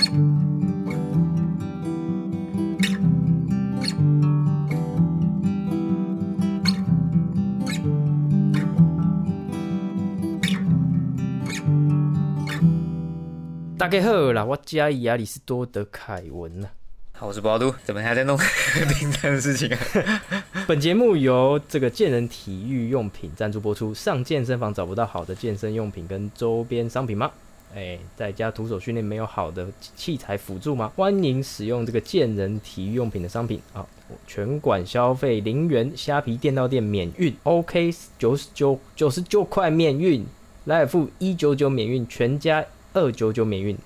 大家好啦，我加亚里士多德凯文呐。好，我是包都，怎么还在弄 订单的事情啊？本节目由这个健人体育用品赞助播出。上健身房找不到好的健身用品跟周边商品吗？哎，在家徒手训练没有好的器材辅助吗？欢迎使用这个健人体育用品的商品啊！全馆消费零元，虾皮电到店免运，OK 九十九九十九块免运，来尔富一九九免运，全家。二九九免运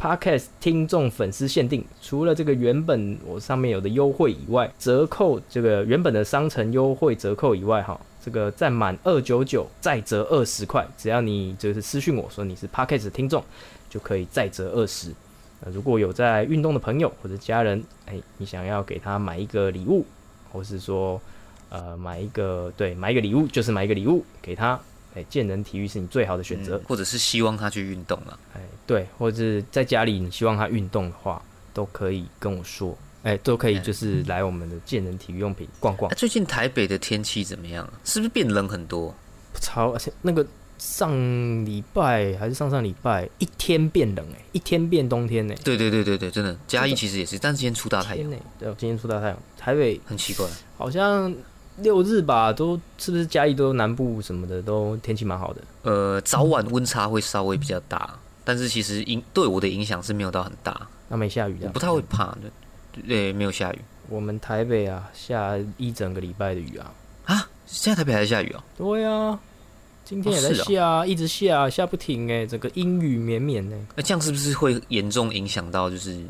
，Podcast 听众粉丝限定，除了这个原本我上面有的优惠以外，折扣这个原本的商城优惠折扣以外，哈，这个再满二九九再折二十块，只要你就是私讯我说你是 parkas 的听众，就可以再折二十。那如果有在运动的朋友或者家人，哎，你想要给他买一个礼物，或是说呃买一个对买一个礼物，就是买一个礼物给他。哎，健人体育是你最好的选择，或者是希望他去运动了。哎，对，或者是在家里你希望他运动的话，都可以跟我说。哎，都可以，就是来我们的健人体育用品逛逛。最近台北的天气怎么样？是不是变冷很多？超，而且那个上礼拜还是上上礼拜，一天变冷哎，一天变冬天哎。对对对对对，真的，嘉义其实也是，但是今天出大太阳。对，今天出大太阳。台北很奇怪，好像。六日吧，都是不是嘉义都南部什么的都天气蛮好的。呃，早晚温差会稍微比较大，但是其实影对我的影响是没有到很大。那没下雨的，不太会怕。对，没有下雨。我们台北啊，下一整个礼拜的雨啊。啊，现在台北还在下雨啊？对啊，今天也在下，一直下，下不停哎，整个阴雨绵绵呢。那这样是不是会严重影响到就是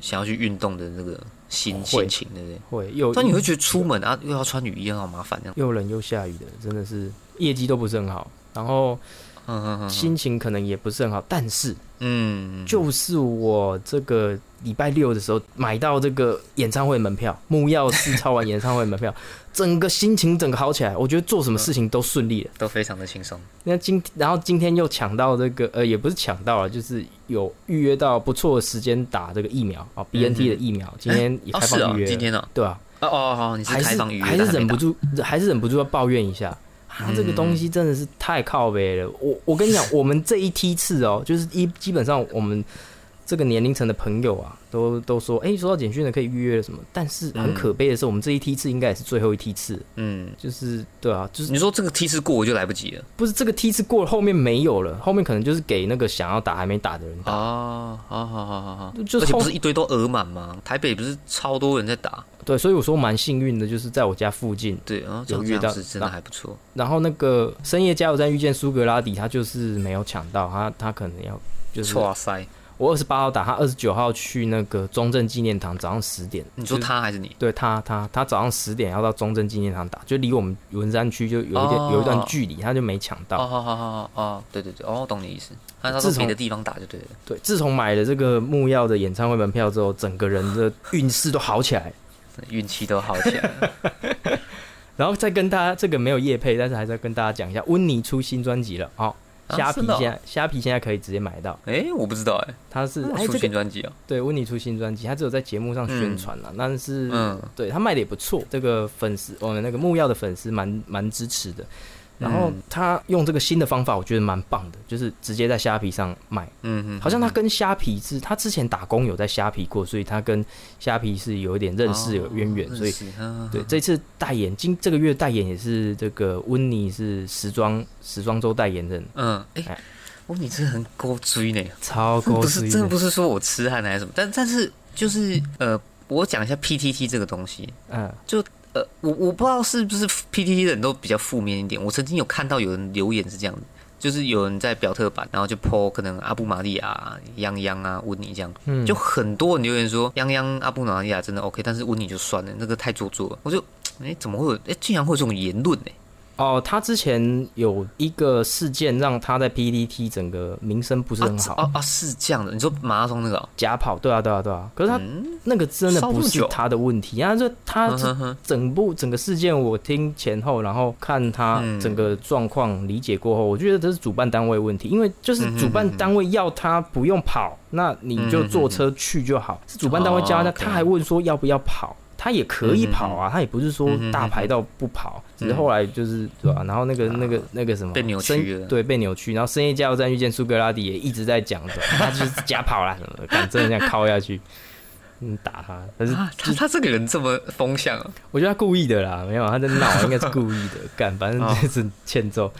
想要去运动的那个？心心情对不对？会又，但你会觉得出门啊又要穿雨衣，好麻烦这样。又冷又下雨的，真的是业绩都不是很好。然后，心情可能也不是很好。但是，嗯，就是我这个礼拜六的时候买到这个演唱会门票，木曜四超完演唱会门票。整个心情整个好起来，我觉得做什么事情都顺利了，都非常的轻松。那今然后今天又抢到这个呃，也不是抢到了，就是有预约到不错的时间打这个疫苗啊，B N T 的疫苗，今天也开放预约。今天呢？对啊。哦哦哦，你是开放预约，还是忍不住，还是忍不住要抱怨一下，他这个东西真的是太靠背了。我我跟你讲，我们这一梯次哦，就是一基本上我们。这个年龄层的朋友啊，都都说，哎，收到简讯的可以预约什么？但是很可悲的是，我们这一梯次应该也是最后一梯次。嗯，就是对啊，就是你说这个梯次过我就来不及了。不是这个梯次过了，后面没有了，后面可能就是给那个想要打还没打的人打。啊，好好好好好，而且不是一堆都额满吗？台北不是超多人在打？对，所以我说蛮幸运的，就是在我家附近，对，然后有遇到，真的还不错。然后那个深夜加油站遇见苏格拉底，他就是没有抢到，他他可能要就是哇塞。我二十八号打，他二十九号去那个中正纪念堂，早上十点。你说他还是你？对他，他他早上十点要到中正纪念堂打，就离我们文山区就有一点有一段距离，他就没抢到。哦，好好好哦，对对对，哦，懂你意思。他从别的地方打就对了。对，自从买了这个木曜的演唱会门票之后，整个人的运势都好起来，运气都好起来。然后再跟大家，这个没有夜配，但是还是要跟大家讲一下，温妮出新专辑了，好。虾皮现在虾皮现在可以直接买到，哎，我不知道哎，他是出新专辑啊，对，温妮出新专辑，他只有在节目上宣传了，但是，嗯，对他卖的也不错，这个粉丝，我们那个木曜的粉丝蛮蛮支持的。然后他用这个新的方法，我觉得蛮棒的，就是直接在虾皮上卖。嗯嗯，好像他跟虾皮是，他之前打工有在虾皮过，所以他跟虾皮是有一点认识、有渊源。所以，对这次代言，今这个月代言也是这个温妮是时装时装周代言人。嗯，哎，温妮真的很高追呢，超高追。不是，真的不是说我痴汉还是什么，但但是就是呃，我讲一下 PTT 这个东西。嗯，就。呃，我我不知道是不是 PTT 的人都比较负面一点。我曾经有看到有人留言是这样的，就是有人在表特版，然后就 po 可能阿布玛利亚、泱泱啊、温妮这样，就很多人留言说泱泱、阿布玛利亚真的 OK，但是温妮就算了，那个太做作了。我就哎，怎么会有哎，竟然会有这种言论呢？哦，他之前有一个事件让他在 PDT 整个名声不是很好。哦哦，是这样的，你说马拉松那个假跑，对啊对啊对啊。可是他那个真的不是他的问题啊，这他整部整个事件我听前后，然后看他整个状况理解过后，我觉得这是主办单位问题，因为就是主办单位要他不用跑，那你就坐车去就好。是主办单位教他，他还问说要不要跑。他也可以跑啊，他也不是说大牌到不跑，只是后来就是对吧？然后那个那个那个什么被扭曲了，对，被扭曲。然后深夜加油站遇见苏格拉底也一直在讲的，他就是假跑啦什么的，敢真的这样敲下去，嗯，打他。但是他他这个人这么风向，我觉得他故意的啦，没有他在闹，应该是故意的，干，反正就是欠揍。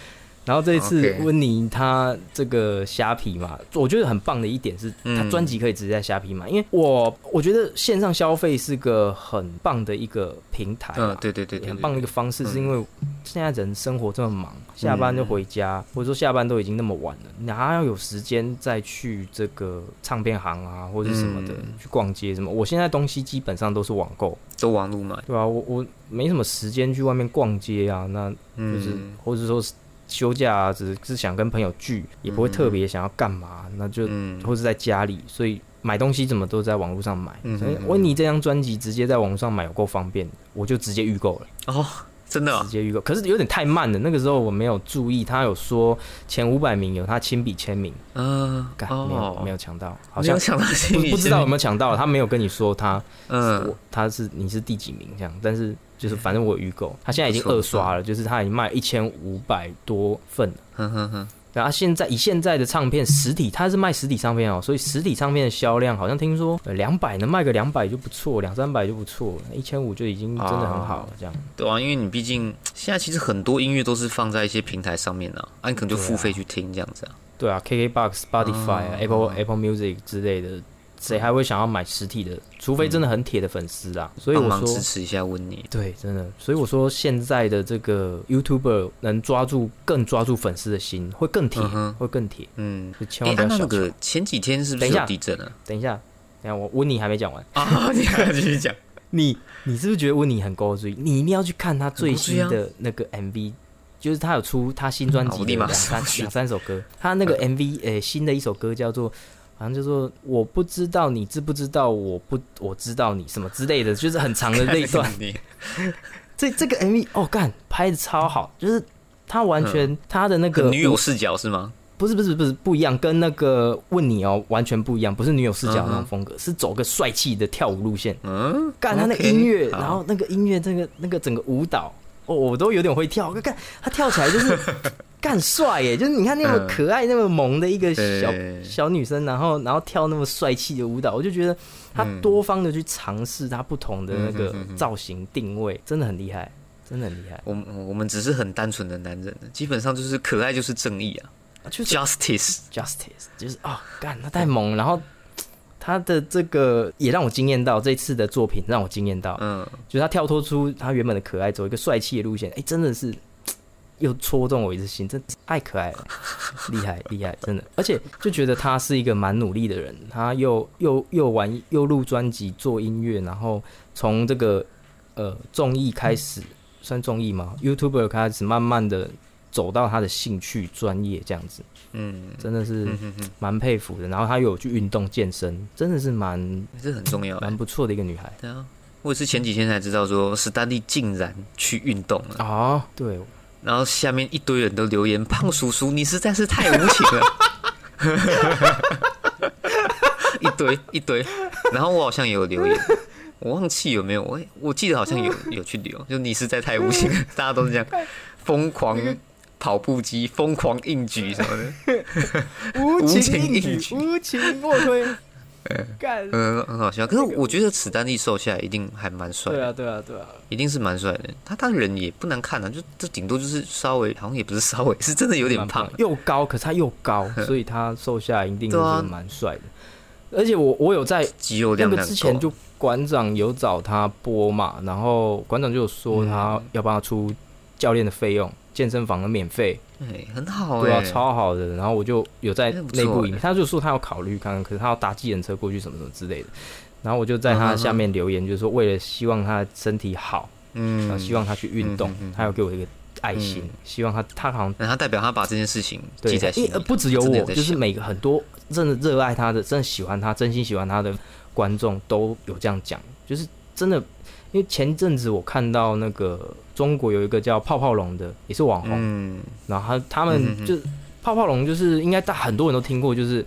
然后这一次温妮他这个虾皮嘛，我觉得很棒的一点是，他专辑可以直接在虾皮买，因为我我觉得线上消费是个很棒的一个平台，嗯，对对对，很棒的一个方式，是因为现在人生活这么忙，下班就回家，或者说下班都已经那么晚了，哪还要有时间再去这个唱片行啊，或者什么的去逛街什么？我现在东西基本上都是网购，都网络买，对吧？我我没什么时间去外面逛街啊，那就是或者说是。休假啊，只是想跟朋友聚，也不会特别想要干嘛，那就嗯或者在家里，所以买东西怎么都在网络上买。所以温妮这张专辑直接在网络上买有够方便，我就直接预购了。哦，真的，直接预购。可是有点太慢了，那个时候我没有注意，他有说前五百名有他亲笔签名。嗯，没有没有抢到，好像抢到不知道有没有抢到，他没有跟你说他，嗯，他是你是第几名这样，但是。就是反正我预购，他现在已经二刷了，就是他已经卖一千五百多份了。哼哼哼。然后现在以现在的唱片实体，他是卖实体唱片哦，所以实体唱片的销量好像听说两百能卖个两百就不错，两三百就不错，一千五就已经真的很好了。这样。对啊，因为你毕竟现在其实很多音乐都是放在一些平台上面呢，你可能就付费去听这样子啊。对啊，KKBOX、Spotify、啊 Apple Apple Music 之类的。谁还会想要买实体的？除非真的很铁的粉丝啊！所以我说支持一下温妮。对，真的。所以我说现在的这个 YouTuber 能抓住更抓住粉丝的心，会更铁，会更铁。嗯，千万不要小个前几天是不是有地震啊？等一下，等一下，我温妮还没讲完啊！你还继续讲。你你是不是觉得温妮很高追？你一定要去看他最新的那个 MV，就是他有出他新专辑的两三两三首歌。他那个 MV 诶，新的一首歌叫做。好像就说我不知道你知不知道我不我知道你什么之类的，就是很长的那一段。这这个 MV 哦，干拍的超好，就是他完全他的那个女友视角是吗？不是不是不是不一样，跟那个问你哦完全不一样，不是女友视角那种风格，是走个帅气的跳舞路线。嗯，干他那个音乐，然后那个音乐，那个那个整个舞蹈，哦，我都有点会跳。看他跳起来就是。干帅耶！就是你看那么可爱、那么萌的一个小小女生，然后然后跳那么帅气的舞蹈，我就觉得她多方的去尝试她不同的那个造型定位，真的很厉害，真的很厉害。我我们只是很单纯的男人，基本上就是可爱就是正义啊，就是 justice justice，就是啊，干他太萌，然后他的这个也让我惊艳到，这次的作品让我惊艳到，嗯，就是他跳脱出他原本的可爱，走一个帅气的路线，哎，真的是。又戳中我一次心，真太可爱了，厉害厉害，真的，而且就觉得他是一个蛮努力的人，他又又又玩又录专辑做音乐，然后从这个呃综艺开始，算综艺吗？YouTuber 开始慢慢的走到他的兴趣专业这样子，嗯，真的是蛮佩服的。然后他有去运动健身，真的是蛮这很重要，蛮不错的一个女孩。对啊，我也是前几天才知道说史丹利竟然去运动了啊，对。然后下面一堆人都留言：“胖叔叔，你实在是太无情了。”一堆一堆，然后我好像也有留言，我忘记有没有，我我记得好像有有去留，就你实在太无情了，大家都是这样，疯狂跑步机，疯狂硬举什么的，无情硬举，无情莫推。干，嗯，很好笑。可是我觉得史丹利瘦下来一定还蛮帅。对啊，对啊，对啊，一定是蛮帅的。他他人也不难看啊，就这顶多就是稍微，好像也不是稍微，是真的有点胖。又高，可是他又高，所以他瘦下来一定是蛮帅的。而且我我有在肌肉量那个之前就馆长有找他播嘛，然后馆长就说他要帮他出教练的费用。健身房的免费，哎，很好，对啊，超好的。然后我就有在内部影，他就说他要考虑看看，可是他要搭计程车过去什么什么之类的。然后我就在他下面留言，就是说为了希望他身体好，嗯，希望他去运动，他要给我一个爱心，希望他他好像他代表他把这件事情记在心里，不只有我，就是每个很多真的热爱他的、真的喜欢他、真心喜欢他的观众都有这样讲，就是真的，因为前阵子我看到那个中国有一个叫泡泡龙的，也是网红，嗯，然后他他们就泡泡龙就是应该大很多人都听过，就是。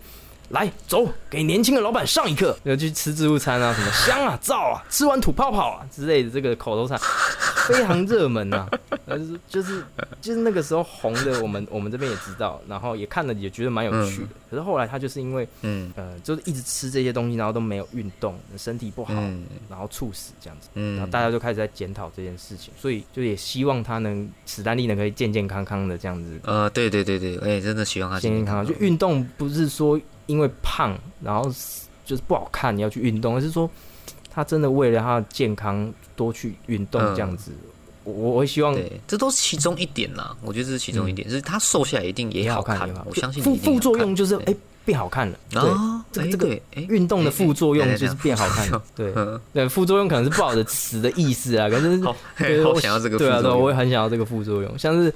来走，给年轻的老板上一课。要去吃自助餐啊，什么香啊、燥啊，吃完吐泡泡啊之类的，这个口头禅 非常热门啊。就是就是就是那个时候红的，我们我们这边也知道，然后也看了，也觉得蛮有趣的。可是后来他就是因为嗯呃，就是一直吃这些东西，然后都没有运动，身体不好，然后猝死这样子。然后大家就开始在检讨这件事情，所以就也希望他能史丹利能可以健健康康的这样子。呃，对对对对，哎，真的希望他健健康康。就运动不是说。因为胖，然后就是不好看，你要去运动，而是说他真的为了他的健康多去运动这样子。我我会希望，对，这都是其中一点啦。我觉得这是其中一点，就是他瘦下来一定也好看。我相信副副作用就是哎变好看了。对，这个这个运动的副作用就是变好看。对对，副作用可能是不好的词的意思啊。可是好想要这个，对啊，对，我也很想要这个副作用，像是。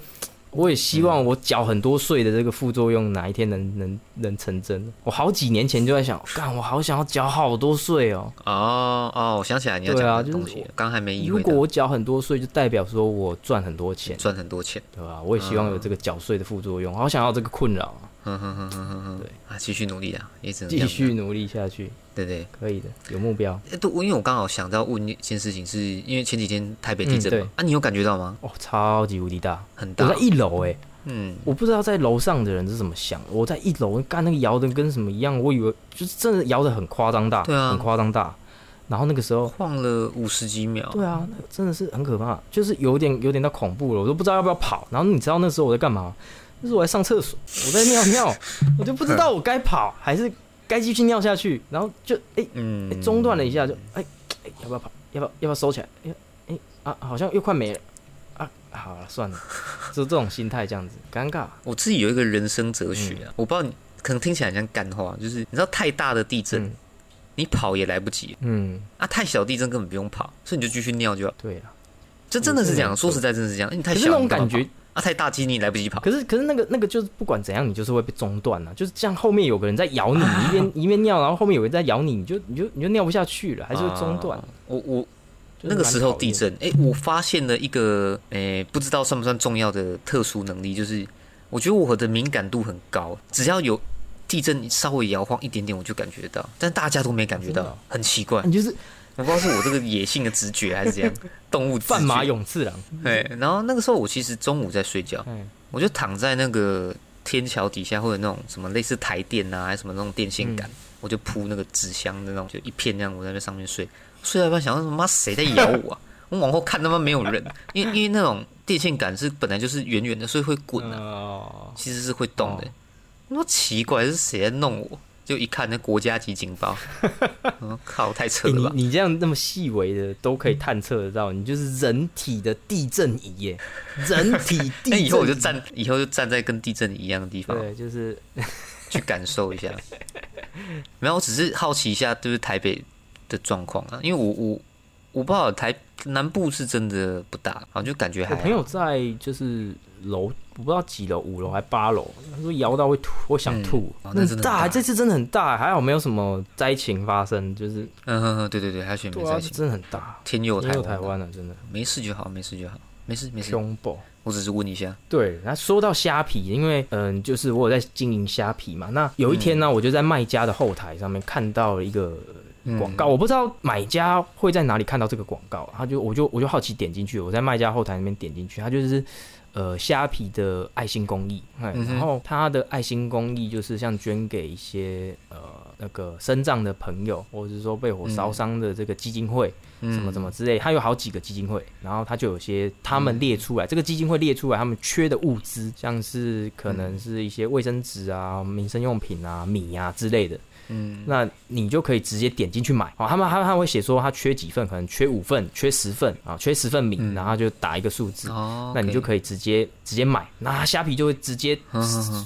我也希望我缴很多税的这个副作用哪一天能能能成真。我好几年前就在想，干，我好想要缴好多税哦。哦哦，我想起来你要讲的东西，刚还没。如果我缴很多税，就代表说我赚很多钱，赚很多钱，对吧？我也希望有这个缴税的副作用，好想要这个困扰。哼哼哼哼哼，对啊，继续努力啊，一直继续努力下去。对对，可以的，有目标。哎，对，因为我刚好想到问一件事情，是因为前几天台北地震嘛，啊，你有感觉到吗？哦，超级无敌大，很大。我在一楼，哎，嗯，我不知道在楼上的人是怎么想。我在一楼，干那个摇的跟什么一样，我以为就是真的摇的很夸张大，对啊，很夸张大。然后那个时候晃了五十几秒，对啊，真的是很可怕，就是有点有点到恐怖了，我都不知道要不要跑。然后你知道那时候我在干嘛？就是我在上厕所，我在尿尿，我就不知道我该跑还是该继续尿下去，然后就哎，中断了一下，就哎哎，要不要跑？要不要要不要收起来？哎哎啊，好像又快没了啊！好了，算了，就这种心态这样子，尴尬。我自己有一个人生哲学啊，我不知道你可能听起来像干话，就是你知道太大的地震，你跑也来不及，嗯啊，太小地震根本不用跑，所以你就继续尿就好。对啊，这真的是这样，说实在真的是这样，你太小那种感觉。啊，太大机你来不及跑。可是，可是那个那个就是不管怎样，你就是会被中断了。就是像后面有个人在咬你，一边一边尿，然后后面有人在咬你，你就你就你就尿不下去了，还是会中断。我我那个时候地震，哎，我发现了一个，哎，不知道算不算重要的特殊能力，就是我觉得我的敏感度很高，只要有地震稍微摇晃一点点，我就感觉到，但大家都没感觉到，很奇怪。你就是。我不知道是我这个野性的直觉还是怎样，动物范马勇次郎。对，然后那个时候我其实中午在睡觉，我就躺在那个天桥底下，或者那种什么类似台电啊，还是什么那种电线杆，我就铺那个纸箱的那种，就一片那样，我在那上面睡。睡到一半，想说妈谁在咬我啊？我往后看，他妈没有人，因为因为那种电线杆是本来就是圆圆的，所以会滚啊，其实是会动的。我说奇怪，是谁在弄我？就一看那国家级警报，我 靠，太扯了！你你这样那么细微的都可以探测得到，你就是人体的地震仪耶！人体地震，以后我就站，以后就站在跟地震一样的地方，对，就是去感受一下。没有，我只是好奇一下，就是台北的状况啊，因为我我我不知道台南部是真的不大，好像就感觉还。我朋友在就是楼。我不知道几楼，五楼还八楼。他说摇到会吐，我想吐。那大，这次真的很大，还好没有什么灾情发生。就是，嗯哼哼，对对对，还选没灾情，真的很大。天佑台台湾了，真的没事就好，没事就好，没事没事。凶暴，我只是问一下。对，那说到虾皮，因为嗯，就是我有在经营虾皮嘛。那有一天呢，我就在卖家的后台上面看到了一个广告，我不知道买家会在哪里看到这个广告，他就我就我就好奇点进去，我在卖家后台那边点进去，他就是。呃，虾皮的爱心公益，嗯然后他的爱心公益就是像捐给一些呃那个生障的朋友，或者是说被火烧伤的这个基金会，什么什么之类，他有好几个基金会，然后他就有些他们列出来，这个基金会列出来他们缺的物资，像是可能是一些卫生纸啊、民生用品啊、米啊之类的。嗯，那你就可以直接点进去买哦。他们他他会写说他缺几份，可能缺五份、缺十份啊，缺十份米，然后就打一个数字哦。那你就可以直接直接买，那虾皮就会直接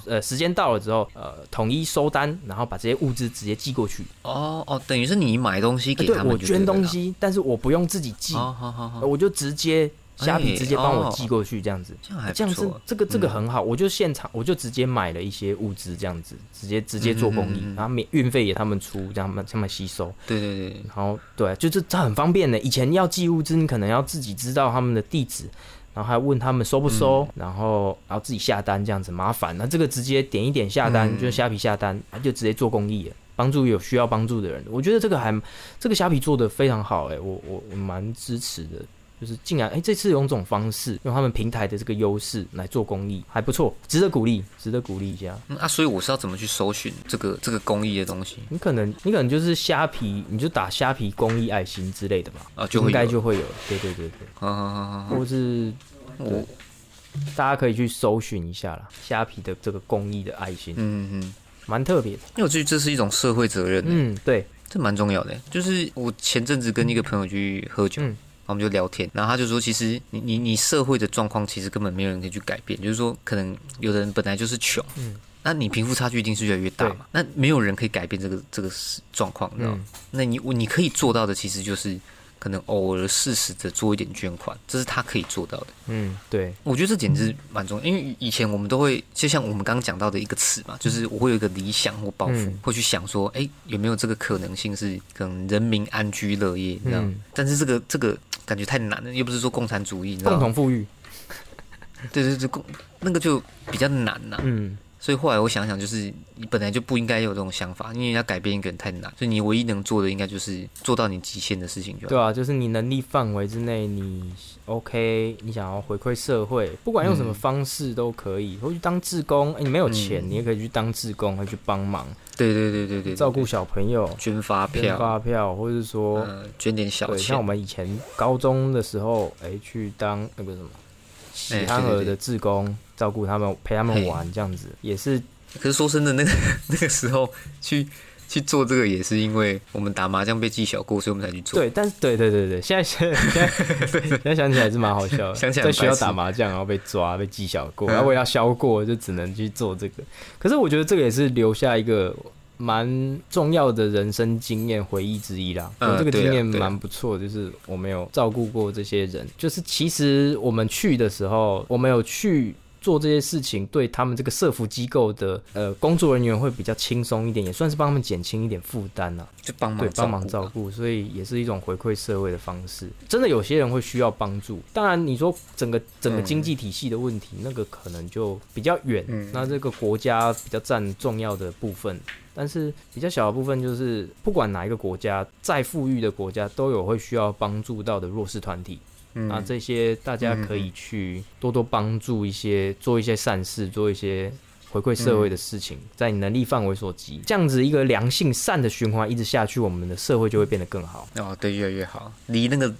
呃时间到了之后呃统一收单，然后把这些物资直接寄过去。哦哦，等于是你买东西给他们，我捐东西，但是我不用自己寄，好好好我就直接。虾皮直接帮我寄过去，这样子，这样还这样子，这个这个很好，我就现场我就直接买了一些物资，这样子直接直接做公益，然后免运费也他们出，这样他们吸收。对对对，然后对，就是这很方便的。以前要寄物资，你可能要自己知道他们的地址。然后还问他们收不收，然后然后自己下单这样子麻烦。那这个直接点一点下单，就虾皮下单，就直接做公益了，帮助有需要帮助的人。我觉得这个还这个虾皮做的非常好，哎，我我我蛮支持的。就是竟然哎，这次用这种方式，用他们平台的这个优势来做公益，还不错，值得鼓励，值得鼓励一下。啊，所以我是要怎么去搜寻这个这个公益的东西？你可能你可能就是虾皮，你就打虾皮公益爱心之类的吧，啊，就应该就会有。对对对对，啊，或是我大家可以去搜寻一下啦，虾皮的这个公益的爱心，嗯嗯，蛮特别的，因为我觉得这是一种社会责任。嗯，对，这蛮重要的。就是我前阵子跟一个朋友去喝酒。我们就聊天，然后他就说：“其实你你你社会的状况，其实根本没有人可以去改变。就是说，可能有的人本来就是穷，嗯，那你贫富差距一定是越来越大嘛。那没有人可以改变这个这个状况，知道吗？那你你可以做到的，其实就是。”可能偶尔适时的做一点捐款，这是他可以做到的。嗯，对，我觉得这简直蛮重要，因为以前我们都会，就像我们刚刚讲到的一个词嘛，就是我会有一个理想或抱负，会去想说，哎，有没有这个可能性是可能人民安居乐业这样？但是这个这个感觉太难了，又不是说共产主义，共同富裕。对对对，共那个就比较难呐。嗯。所以后来我想想，就是你本来就不应该有这种想法，因为要改变一个人太难。所以你唯一能做的，应该就是做到你极限的事情就好。对啊，就是你能力范围之内，你 OK，你想要回馈社会，不管用什么方式都可以。或去当志工，哎，你没有钱，你也可以去当志工，会去帮忙。对对对对对，照顾小朋友，捐发票，捐发票，或者是说捐点小钱。像我们以前高中的时候，哎，去当那个什么。喜憨儿的志工照顾他们，陪他们玩，这样子也是。可是说真的，那个 那个时候去去做这个，也是因为我们打麻将被记小过，所以我们才去做。对，但是对对对对，现在 现在 现在想起来是蛮好笑的。想起来在学校打麻将，然后被抓被记小过，然后我要消过，就只能去做这个。可是我觉得这个也是留下一个。蛮重要的人生经验回忆之一啦，这个经验蛮不错，就是我没有照顾过这些人，就是其实我们去的时候，我们有去。做这些事情对他们这个社服机构的呃工作人员会比较轻松一点，也算是帮他们减轻一点负担呐。就帮忙对帮忙照顾，所以也是一种回馈社会的方式。真的有些人会需要帮助，当然你说整个整个经济体系的问题，那个可能就比较远。那这个国家比较占重要的部分，但是比较小的部分就是不管哪一个国家，再富裕的国家都有会需要帮助到的弱势团体。嗯那这些大家可以去多多帮助一些，做一些善事，做一些回馈社会的事情，在你能力范围所及，这样子一个良性善的循环一直下去，我们的社会就会变得更好。哦，对，越来越好，离那个。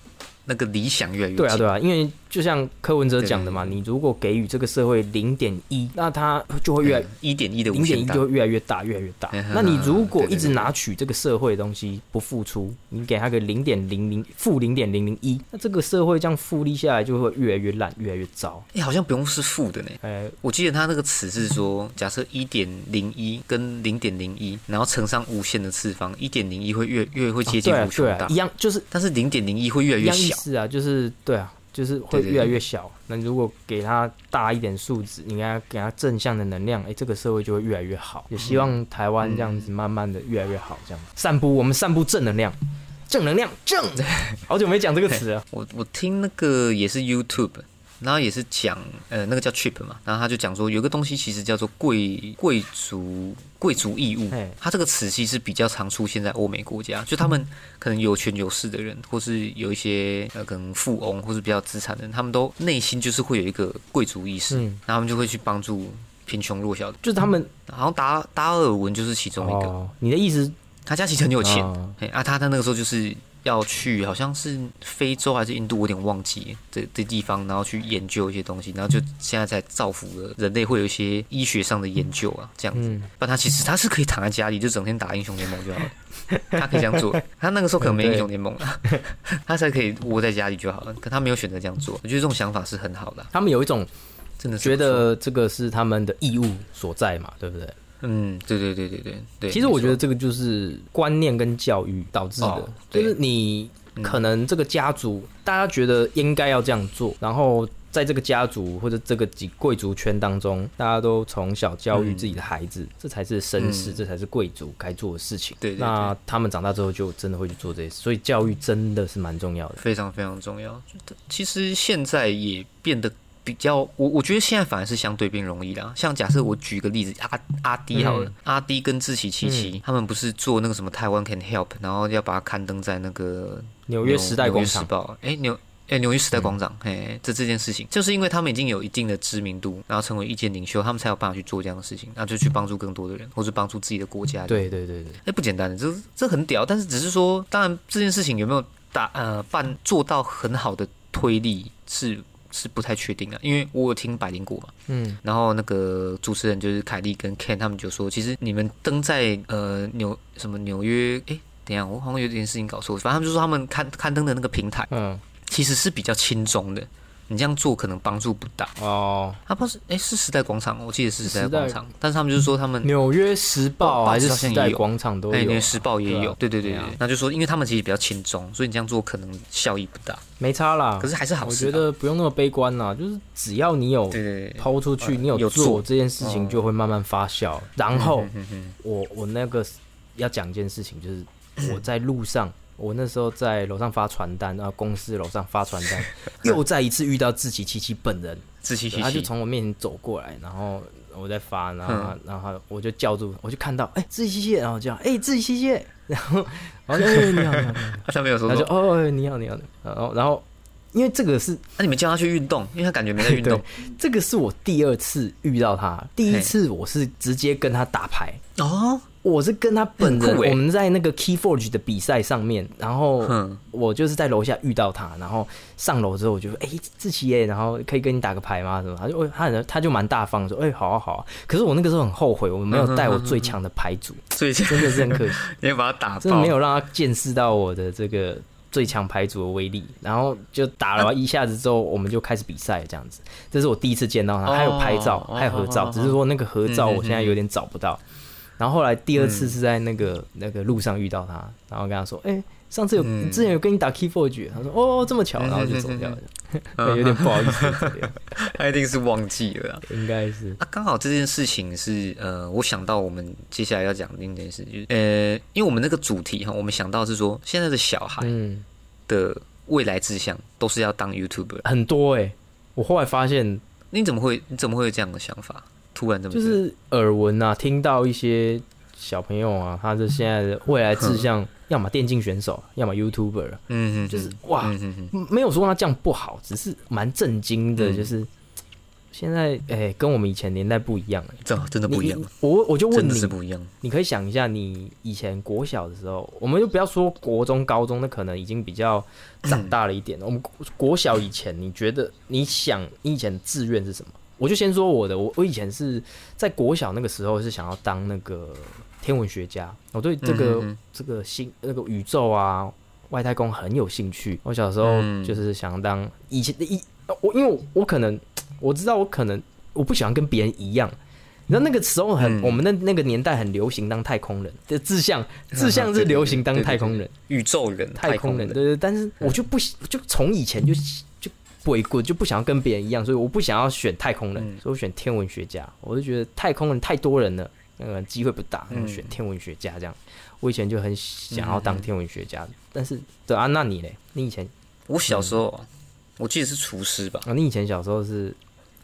那个理想越来越对啊，对啊，因为就像柯文哲讲的嘛，你如果给予这个社会零点一，那它就会越一点一的零点一就会越来越大，越来越大。那你如果一直拿取这个社会的东西不付出，你给他个零点零零负零点零零一，那这个社会这样复利下来就会越来越烂，越来越糟。哎，好像不用是负的呢。哎，我记得他那个词是说，假设一点零一跟零点零一，然后乘上无限的次方，一点零一会越越会接近无穷大，一样就是，但是零点零一会越来越小。是啊，就是对啊，就是会越来越小。那如果给他大一点数字，你给他给他正向的能量，哎，这个社会就会越来越好。也希望台湾这样子慢慢的越来越好，这样散布我们散布正能量，正能量正。好久没讲这个词了。我我听那个也是 YouTube。然后也是讲，呃，那个叫 trip 嘛，然后他就讲说，有个东西其实叫做贵贵族贵族义务，它这个词其实比较常出现在欧美国家，就他们可能有权有势的人，或是有一些呃可能富翁或是比较资产的人，他们都内心就是会有一个贵族意识，然后他们就会去帮助贫穷弱小的，就是他们，好像达达尔文就是其中一个。你的意思，他家其实很有钱，哎啊，他他那个时候就是。要去好像是非洲还是印度，我有点忘记这这地方，然后去研究一些东西，然后就现在在造福了人类，会有一些医学上的研究啊，这样子。但他其实他是可以躺在家里，就整天打英雄联盟就好了。他可以这样做，他那个时候可能没英雄联盟了，他才可以窝在家里就好了。可他没有选择这样做，我觉得这种想法是很好的。他们有一种真的觉得这个是他们的义务所在嘛，对不对？嗯，对对对对对对。其实我觉得这个就是观念跟教育导致的，就是你可能这个家族大家觉得应该要这样做，然后。在这个家族或者这个几贵族圈当中，大家都从小教育自己的孩子，这才是绅士，这才是贵族该做的事情。对，那他们长大之后就真的会去做这些，所以教育真的是蛮重要的，非常非常重要。其实现在也变得比较，我我觉得现在反而是相对变容易啦。像假设我举个例子，阿阿迪好了，阿迪跟志奇七七他们不是做那个什么台湾 Can Help，然后要把它刊登在那个纽约时代广场报，哎纽。哎，纽约时代广场，哎，这这件事情，就是因为他们已经有一定的知名度，然后成为意见领袖，他们才有办法去做这样的事情，那就去帮助更多的人，或是帮助自己的国家。对对对对，哎，不简单的，这这很屌，但是只是说，当然这件事情有没有打呃办做到很好的推力，是是不太确定的，因为我有听百灵果嘛，嗯，然后那个主持人就是凯莉跟 Ken 他们就说，其实你们登在呃纽什么纽约，哎，等下我好像有点事情搞错，反正他们就说他们刊刊登的那个平台，嗯。其实是比较轻松的，你这样做可能帮助不大。哦。他不是哎，是时代广场，我记得是时代广场，但是他们就是说他们纽约时报还是时代广场都有，纽约时报也有，对对对对。那就说，因为他们其实比较轻松，所以你这样做可能效益不大，没差啦。可是还是好事，我觉得不用那么悲观啦，就是只要你有抛出去，你有做这件事情，就会慢慢发酵。然后我我那个要讲一件事情，就是 我在路上。我那时候在楼上发传单，然后公司楼上发传单，又再一次遇到自己七七本人，自己七七，他就从我面前走过来，然后我在发，然后然后我就叫住，我就看到，哎，志奇七七，然后叫，哎，志奇七七，然后，然后，哎，你好，你好，他没有说，他就，哦，你好，你好，然后，然后，因为这个是，那你们叫他去运动，因为他感觉没在运动，这个是我第二次遇到他，第一次我是直接跟他打牌。哦。我是跟他本人，我们在那个 Key Forge 的比赛上面，然后我就是在楼下遇到他，然后上楼之后我就说：“哎，志奇耶，然后可以跟你打个牌吗？”什么？他就他他就蛮大方，说：“哎，好啊好啊。”可是我那个时候很后悔，我没有带我最强的牌组，最强。真的是很可惜，你要把他打，真的没有让他见识到我的这个最强牌组的威力。然后就打了一下子之后，我们就开始比赛这样子。这是我第一次见到他，还有拍照，还有合照，只是说那个合照我现在有点找不到。然后后来第二次是在那个那个路上遇到他，然后跟他说：“哎，上次有之前有跟你打 key forge。”他说：“哦，这么巧。”然后就走掉了，有点不好意思。他一定是忘记了，应该是。啊，刚好这件事情是呃，我想到我们接下来要讲另一件事，就是呃，因为我们那个主题哈，我们想到是说现在的小孩的未来志向都是要当 YouTuber，很多哎。我后来发现，你怎么会你怎么会有这样的想法？突然这么就是耳闻啊，听到一些小朋友啊，他是现在的未来志向，要么电竞选手，要么 YouTuber，嗯嗯，就是哇，没有说他这样不好，只是蛮震惊的，就是现在哎，跟我们以前年代不一样，这真的不一样。我我就问你，是不一样。你可以想一下，你以前国小的时候，我们就不要说国中、高中，那可能已经比较长大了一点。我们国小以前，你觉得你想你以前的志愿是什么？我就先说我的，我我以前是在国小那个时候是想要当那个天文学家，我对这个这个星那个宇宙啊外太空很有兴趣。我小时候就是想当以前的一我，因为我可能我知道我可能我不喜欢跟别人一样，你知道那个时候很我们的那个年代很流行当太空人的志向，志向是流行当太空人、宇宙人、太空人，对对。但是我就不就从以前就就。鬼棍就不想要跟别人一样，所以我不想要选太空人，所以我选天文学家。我就觉得太空人太多人了，那个机会不大，选天文学家这样。我以前就很想要当天文学家，但是对啊，那你嘞？你以前？我小时候，我记得是厨师吧？啊，你以前小时候是？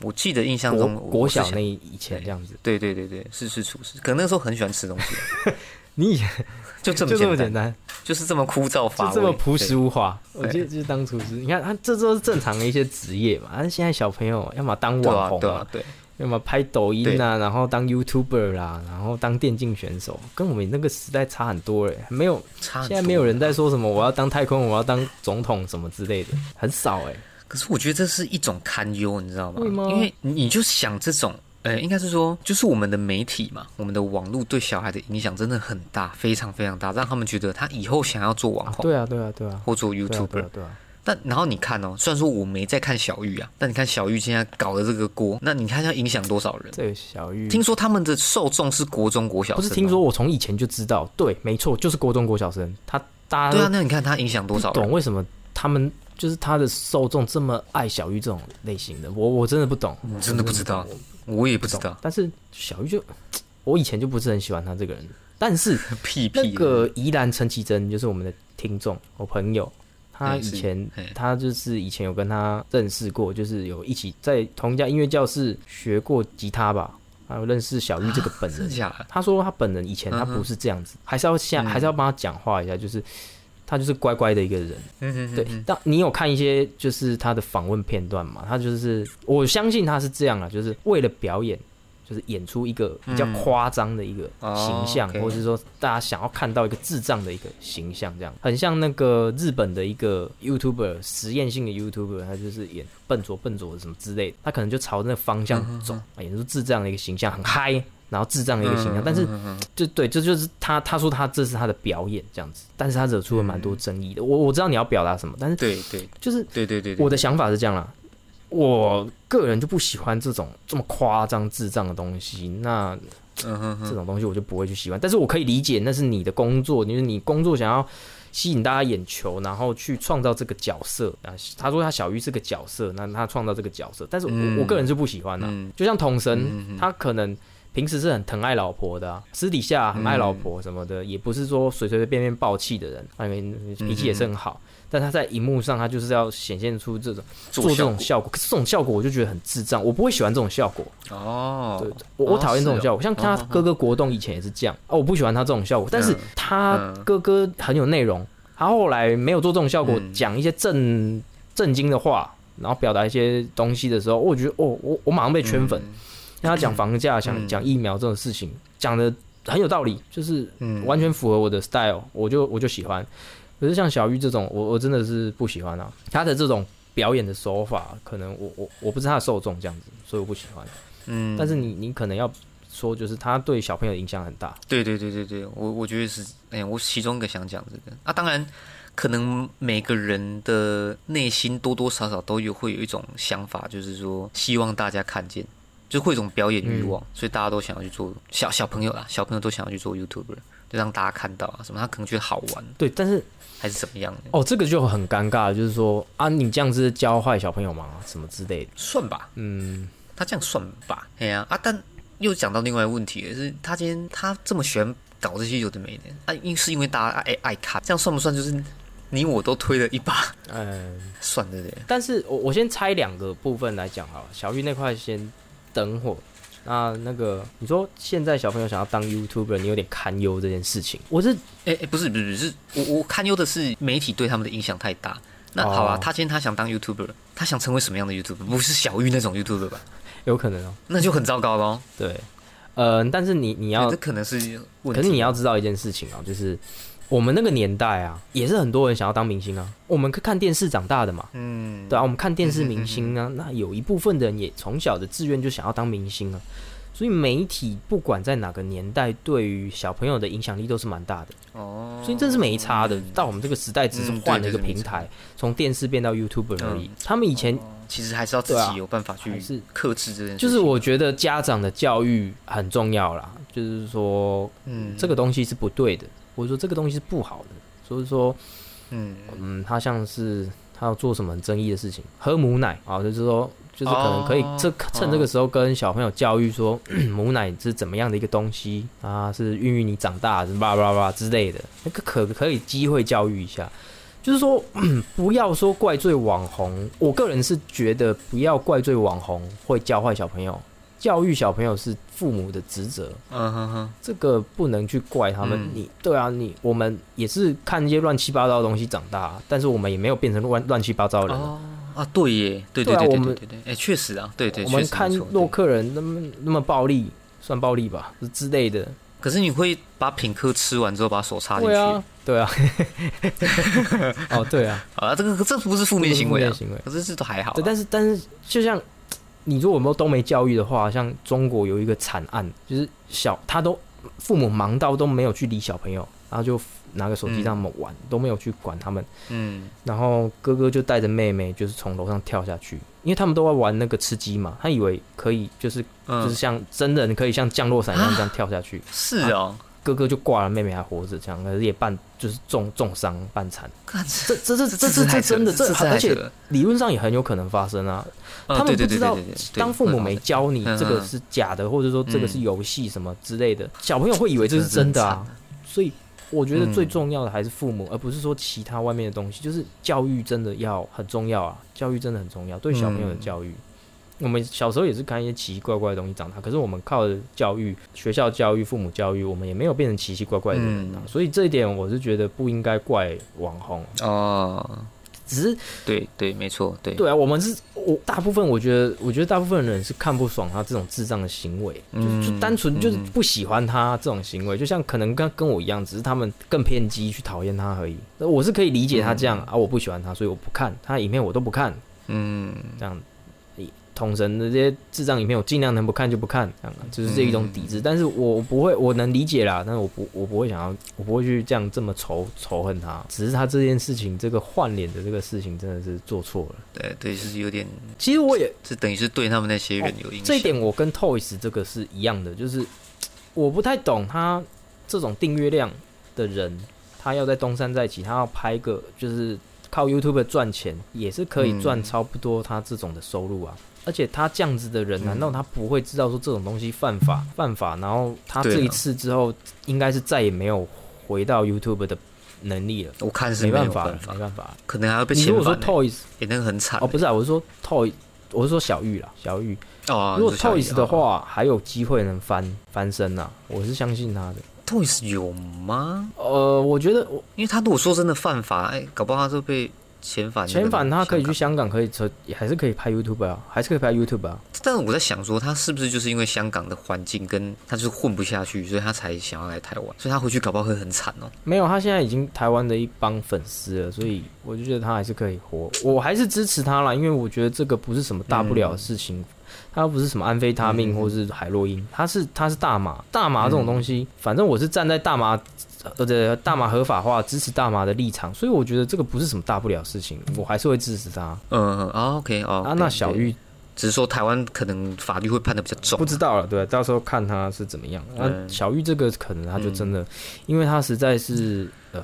我记得印象中国小那以前这样子。对对对对，是是厨师，可能那个时候很喜欢吃东西。你以前 就这么简单，就是这么枯燥乏味，这么朴实无华。我记得就是当厨师，你看他这都是正常的一些职业嘛。但是现在小朋友要么当网红啊，对，要么拍抖音啊，然后当 YouTuber 啦，然后当电竞选手，跟我们那个时代差很多哎，没有，现在没有人在说什么我要当太空，我要当总统什么之类的，很少哎。可是我觉得这是一种堪忧，你知道吗？因为你就想这种。呃，应该是说，就是我们的媒体嘛，我们的网络对小孩的影响真的很大，非常非常大，让他们觉得他以后想要做网红，对啊，对啊，对啊，或做 YouTuber，对啊。但然后你看哦，虽然说我没在看小玉啊，但你看小玉现在搞的这个锅，那你看要影响多少人？这个小玉，听说他们的受众是国中国小生，不是？听说我从以前就知道，对，没错，就是国中国小生，他大家对啊，那你看他影响多少？懂为什么他们就是他的受众这么爱小玉这种类型的？我我真的不懂，真的不知道，我也不知道。但是小玉就，我以前就不是很喜欢他这个人。但是 屁那个宜兰陈绮贞就是我们的听众，我朋友，他以前他就是以前有跟他认识过，就是有一起在同一家音乐教室学过吉他吧，还有认识小玉这个本人。他说他本人以前他不是这样子，还是要先还是要帮他讲话一下，就是他就是乖乖的一个人。嗯对，但你有看一些就是他的访问片段嘛？他就是我相信他是这样啊，就是为了表演。就是演出一个比较夸张的一个形象，或者是说大家想要看到一个智障的一个形象，这样。很像那个日本的一个 YouTuber 实验性的 YouTuber，他就是演笨拙笨拙的什么之类的，他可能就朝那个方向走，演出智障的一个形象，很嗨，然后智障的一个形象，但是就对，这就是他他说他这是他的表演这样子，但是他惹出了蛮多争议的。我我知道你要表达什么，但是对对，就是对对对，我的想法是这样啦。我个人就不喜欢这种这么夸张智障的东西，那这种东西我就不会去喜欢。但是我可以理解，那是你的工作，就是你工作想要吸引大家眼球，然后去创造这个角色啊。他说他小鱼是个角色，那他创造这个角色，但是我我个人就不喜欢了。就像统神，他可能平时是很疼爱老婆的，私底下很爱老婆什么的，也不是说随随便便暴气的人，因为脾气也是很好。但他在荧幕上，他就是要显现出这种做这种效果，可是这种效果我就觉得很智障，我不会喜欢这种效果。哦，对，我我讨厌这种效果。像他哥哥国栋以前也是这样，哦，我不喜欢他这种效果。但是他哥哥很有内容，他后来没有做这种效果，讲一些正正经的话，然后表达一些东西的时候，我觉得哦，我我马上被圈粉。跟他讲房价，讲讲疫苗这种事情，讲的很有道理，就是完全符合我的 style，我就我就喜欢。可是像小玉这种，我我真的是不喜欢啊。他的这种表演的手法，可能我我我不是他的受众这样子，所以我不喜欢。嗯，但是你你可能要说，就是他对小朋友影响很大。对对对对对，我我觉得是，哎，我其中一个想讲这个啊，当然可能每个人的内心多多少少都有会有一种想法，就是说希望大家看见，就会一种表演欲望，所以大家都想要去做小小朋友啊，小朋友都想要去做 YouTuber，就让大家看到啊什么，他可能觉得好玩。对，但是。还是怎么样？哦，这个就很尴尬，就是说啊，你这样子教坏小朋友吗？什么之类的？算吧，嗯，他这样算吧。哎呀啊，但又讲到另外一个问题，是他今天他这么喜欢搞这些有的没的啊，因是因为大家爱爱看，这样算不算？就是你我都推了一把，嗯，算的。但是我我先拆两个部分来讲哈，小玉那块先等会。那那个，你说现在小朋友想要当 YouTuber，你有点堪忧这件事情。我是，哎哎，不是不是不是，我我堪忧的是媒体对他们的影响太大。那好啊，他今天他想当 YouTuber，他想成为什么样的 YouTuber？不是小玉那种 YouTuber 吧？有可能哦，那就很糟糕喽。对，呃，但是你你要，这可能是，可是你要知道一件事情啊，就是。我们那个年代啊，也是很多人想要当明星啊。我们看电视长大的嘛，嗯，对啊，我们看电视明星啊，那有一部分的人也从小的志愿就想要当明星啊。所以媒体不管在哪个年代，对于小朋友的影响力都是蛮大的哦。所以这是没差的。到我们这个时代，只是换了一个平台，从电视变到 YouTube 而已。他们以前其实还是要自己有办法去克制这件事。就是我觉得家长的教育很重要啦，就是说，嗯，这个东西是不对的。或者说这个东西是不好的，所以说，嗯。嗯，他像是他要做什么很争议的事情，喝母奶啊，就是说，就是可能可以这趁这个时候跟小朋友教育说，母奶是怎么样的一个东西？啊，是孕育你长大，叭叭叭之类的，那个可可以机会教育一下，就是说 不要说怪罪网红，我个人是觉得不要怪罪网红会教坏小朋友。教育小朋友是父母的职责，嗯哼哼，这个不能去怪他们。你对啊，你我们也是看一些乱七八糟的东西长大，但是我们也没有变成乱乱七八糟的人啊。对耶，对对对对对对，哎，确实啊，对对，我们看洛克人那么那么暴力，算暴力吧之类的。可是你会把品客吃完之后把手插进去？对啊，哦对啊，啊这个这不是负面行为啊，可是这都还好。对，但是但是就像。你如果没有都没教育的话，像中国有一个惨案，就是小他都父母忙到都没有去理小朋友，然后就拿个手机让他们玩，都没有去管他们。嗯，然后哥哥就带着妹妹就是从楼上跳下去，因为他们都在玩那个吃鸡嘛，他以为可以就是就是像真的你可以像降落伞一样这样跳下去。是哦，哥哥就挂了，妹妹还活着，这样可是也半就是重重伤半残。这这这这这这真的这而且理论上也很有可能发生啊。他们不知道当父母没教你这个是假的，或者说这个是游戏什么之类的，小朋友会以为这是真的啊。所以我觉得最重要的还是父母，而不是说其他外面的东西。就是教育真的要很重要啊，教育真的很重要，对小朋友的教育。我们小时候也是看一些奇奇怪怪的东西长大，可是我们靠教育、学校教育、父母教育，我们也没有变成奇奇怪怪的人啊。所以这一点我是觉得不应该怪网红哦，只是对对，没错，对对啊，我们是我大部分我觉得，我觉得大部分人是看不爽他这种智障的行为，就就单纯就是不喜欢他这种行为，就像可能跟跟我一样，只是他们更偏激去讨厌他而已。我是可以理解他这样啊，我不喜欢他，所以我不看他影片，我都不看，嗯，这样。统神的这些智障影片，我尽量能不看就不看，这样就是这一种抵制。但是我不会，我能理解啦，但是我不，我不会想要，我不会去这样这么仇仇恨他。只是他这件事情，这个换脸的这个事情，真的是做错了。对对，是有点。其实我也是等于是对他们那些人有影响。这一点我跟 Toys 这个是一样的，就是我不太懂他这种订阅量的人，他要在东山再起，他要拍个就是靠 YouTube 赚钱，也是可以赚差不多他这种的收入啊。而且他这样子的人，难道他不会知道说这种东西犯法？犯法，然后他这一次之后，应该是再也没有回到 YouTube 的能力了。我看是没办法，没办法，可能还要被。如果说 Toys，也那个很惨哦，不是啊，我是说 Toys，我是说小玉啦，小玉。哦，如果 Toys 的话，还有机会能翻翻身呐，我是相信他的。Toys 有吗？呃，我觉得我，因为他如果说真的犯法，哎，搞不好他就被。遣返，遣返他可以去香港，可以车，还是可以拍 YouTube 啊，还是可以拍 YouTube 啊。但是我在想说，他是不是就是因为香港的环境跟他就是混不下去，所以他才想要来台湾，所以他回去搞不好会很惨哦。没有，他现在已经台湾的一帮粉丝了，所以我就觉得他还是可以活，我还是支持他啦，因为我觉得这个不是什么大不了的事情。他又不是什么安非他命或是海洛因，他是他是大麻，大麻这种东西，反正我是站在大麻，呃对，大麻合法化支持大麻的立场，所以我觉得这个不是什么大不了事情，我还是会支持他。嗯，OK 哦，啊，那小玉只是说台湾可能法律会判的比较重，不知道了，对，到时候看他是怎么样。那小玉这个可能他就真的，因为他实在是呃。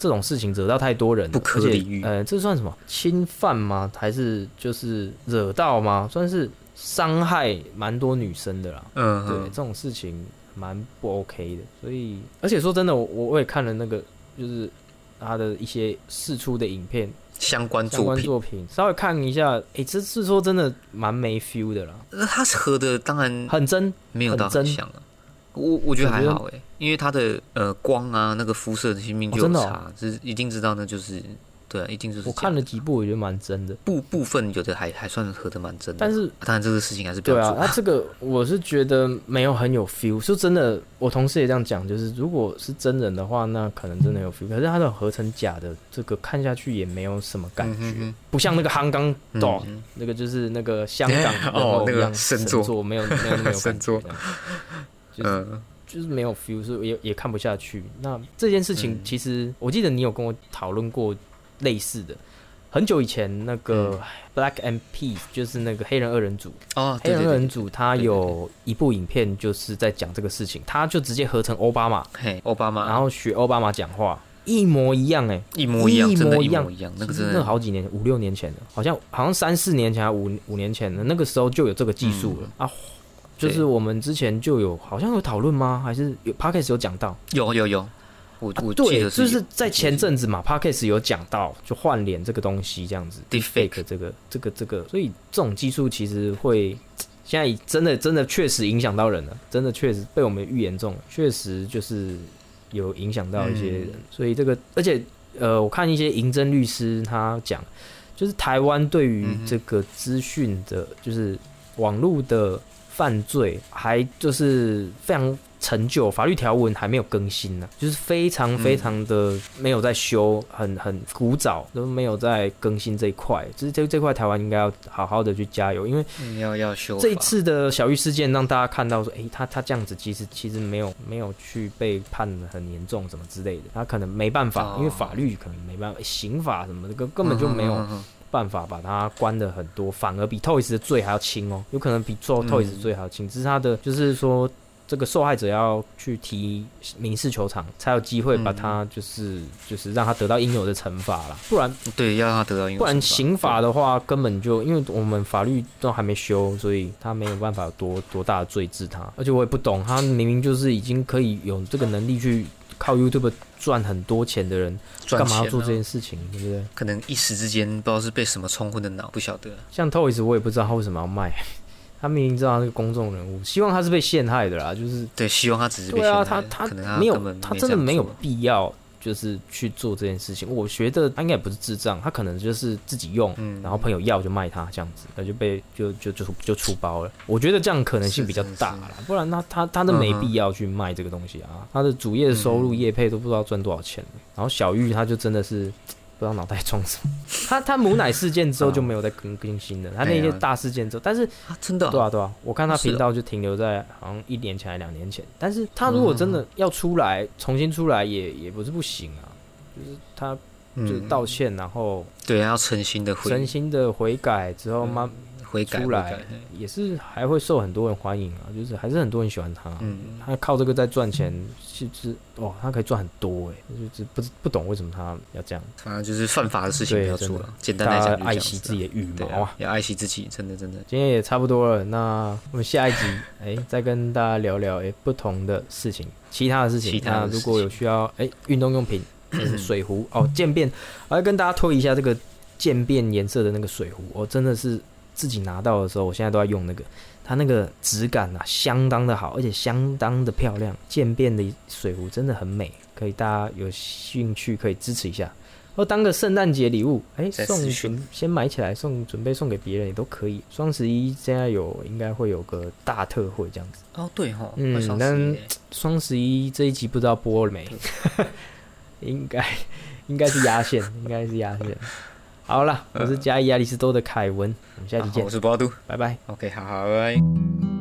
这种事情惹到太多人，不可理喻。呃，这算什么侵犯吗？还是就是惹到吗？算是伤害蛮多女生的啦。嗯，对，这种事情蛮不 OK 的。所以，而且说真的，我我也看了那个，就是他的一些试出的影片，相关相关作品，稍微看一下。哎，这是说真的蛮没 feel 的啦。那他合的当然很真，没有到真像啊。我我觉得还好哎，因为他的呃光啊，那个肤色的性就差，是一定知道那就是对，一定就是我看了几部，我觉得蛮真的，部部分有的还还算合的蛮真的，但是当然这个事情还是比较对啊，那这个我是觉得没有很有 feel，说真的，我同事也这样讲，就是如果是真人的话，那可能真的有 feel，可是他的合成假的，这个看下去也没有什么感觉，不像那个香港岛，那个就是那个 香港哦那个神作，没有没有那么有 神作。嗯，就是没有 feel，是也也看不下去。那这件事情，其实我记得你有跟我讨论过类似的。很久以前，那个 Black and Peace 就是那个黑人二人组。哦，黑人二人组，他有一部影片就是在讲这个事情，他就直接合成奥巴马，嘿，奥巴马，然后学奥巴马讲话，一模一样，哎，一模一样，一模一样，那个真的好几年，五六年前的，好像好像三四年前，五五年前的那个时候就有这个技术了。啊。就是我们之前就有好像有讨论吗？还是有 p a d k a s 有讲到？有有有，我我对，就是在前阵子嘛 p a d k a s 有讲到，就换脸这个东西这样子，Deepfake 这个这个这个，所以这种技术其实会现在真的真的确实影响到人了，真的确实被我们预言中了，确实就是有影响到一些人，所以这个而且呃，我看一些银针律师他讲，就是台湾对于这个资讯的，就是网络的。犯罪还就是非常陈旧，法律条文还没有更新呢，就是非常非常的没有在修，很很古早，都没有在更新这一块。就是这这块台湾应该要好好的去加油，因为要要修。这一次的小玉事件让大家看到说，哎，他他这样子其实其实没有没有去被判的很严重什么之类的，他可能没办法，因为法律可能没办法，刑法什么的根根本就没有。办法把他关的很多，反而比 Toys 的罪还要轻哦，有可能比做 Toys 罪还要轻。只是他的就是说这个受害者要去提民事球场，才有机会把他就是就是让他得到应有的惩罚了。不然对，要让他得到应有。不然刑法的话，根本就因为我们法律都还没修，所以他没有办法多多大的罪治他。而且我也不懂，他明明就是已经可以有这个能力去靠 YouTube 赚很多钱的人，干嘛要做这件事情？对不对？可能一时之间不知道是被什么冲昏的脑，不晓得。像 Toys，我也不知道他为什么要卖。他明明知道他是公众人物，希望他是被陷害的啦，就是对，希望他只是对啊，他他没有，他真的没有必要，就是去做这件事情。我觉得他应该也不是智障，他可能就是自己用，然后朋友要就卖他这样子，那就被就就就就出包了。我觉得这样可能性比较大了，不然他他他都没必要去卖这个东西啊。他的主业收入业配都不知道赚多少钱，然后小玉他就真的是。不知道脑袋装什么，他他母奶事件之后就没有再更更新了。他那些大事件之后，但是真的对啊对啊，我看他频道就停留在好像一年前还两年前。但是他如果真的要出来重新出来，也也不是不行啊。就是他就是道歉，然后对要诚心的诚心的悔改之后，慢悔改出来也是还会受很多人欢迎啊，就是还是很多人喜欢他。嗯，他靠这个在赚钱，其实哇，他可以赚很多哎，就是不不懂为什么他要这样。反正就是犯法的事情不要做了。简单来讲，爱惜自己的羽毛啊，要爱惜自己，真的真的。今天也差不多了，那我们下一集哎，再跟大家聊聊哎不同的事情，其他的事情。其他如果有需要哎运动用品，水壶哦渐变，我要跟大家推一下这个渐变颜色的那个水壶，哦真的是。自己拿到的时候，我现在都在用那个，它那个质感啊，相当的好，而且相当的漂亮。渐变的水壶真的很美，可以大家有兴趣可以支持一下，或当个圣诞节礼物，哎，送准先买起来送，准备送给别人也都可以。双十一现在有应该会有个大特惠这样子。哦，对哈，嗯，但双十一这一集不知道播了没？应该应该是压线，应该是压线。好了，我是加伊亚里斯多的凯文，我们下期见。我是波都，拜拜。OK，好好拜拜。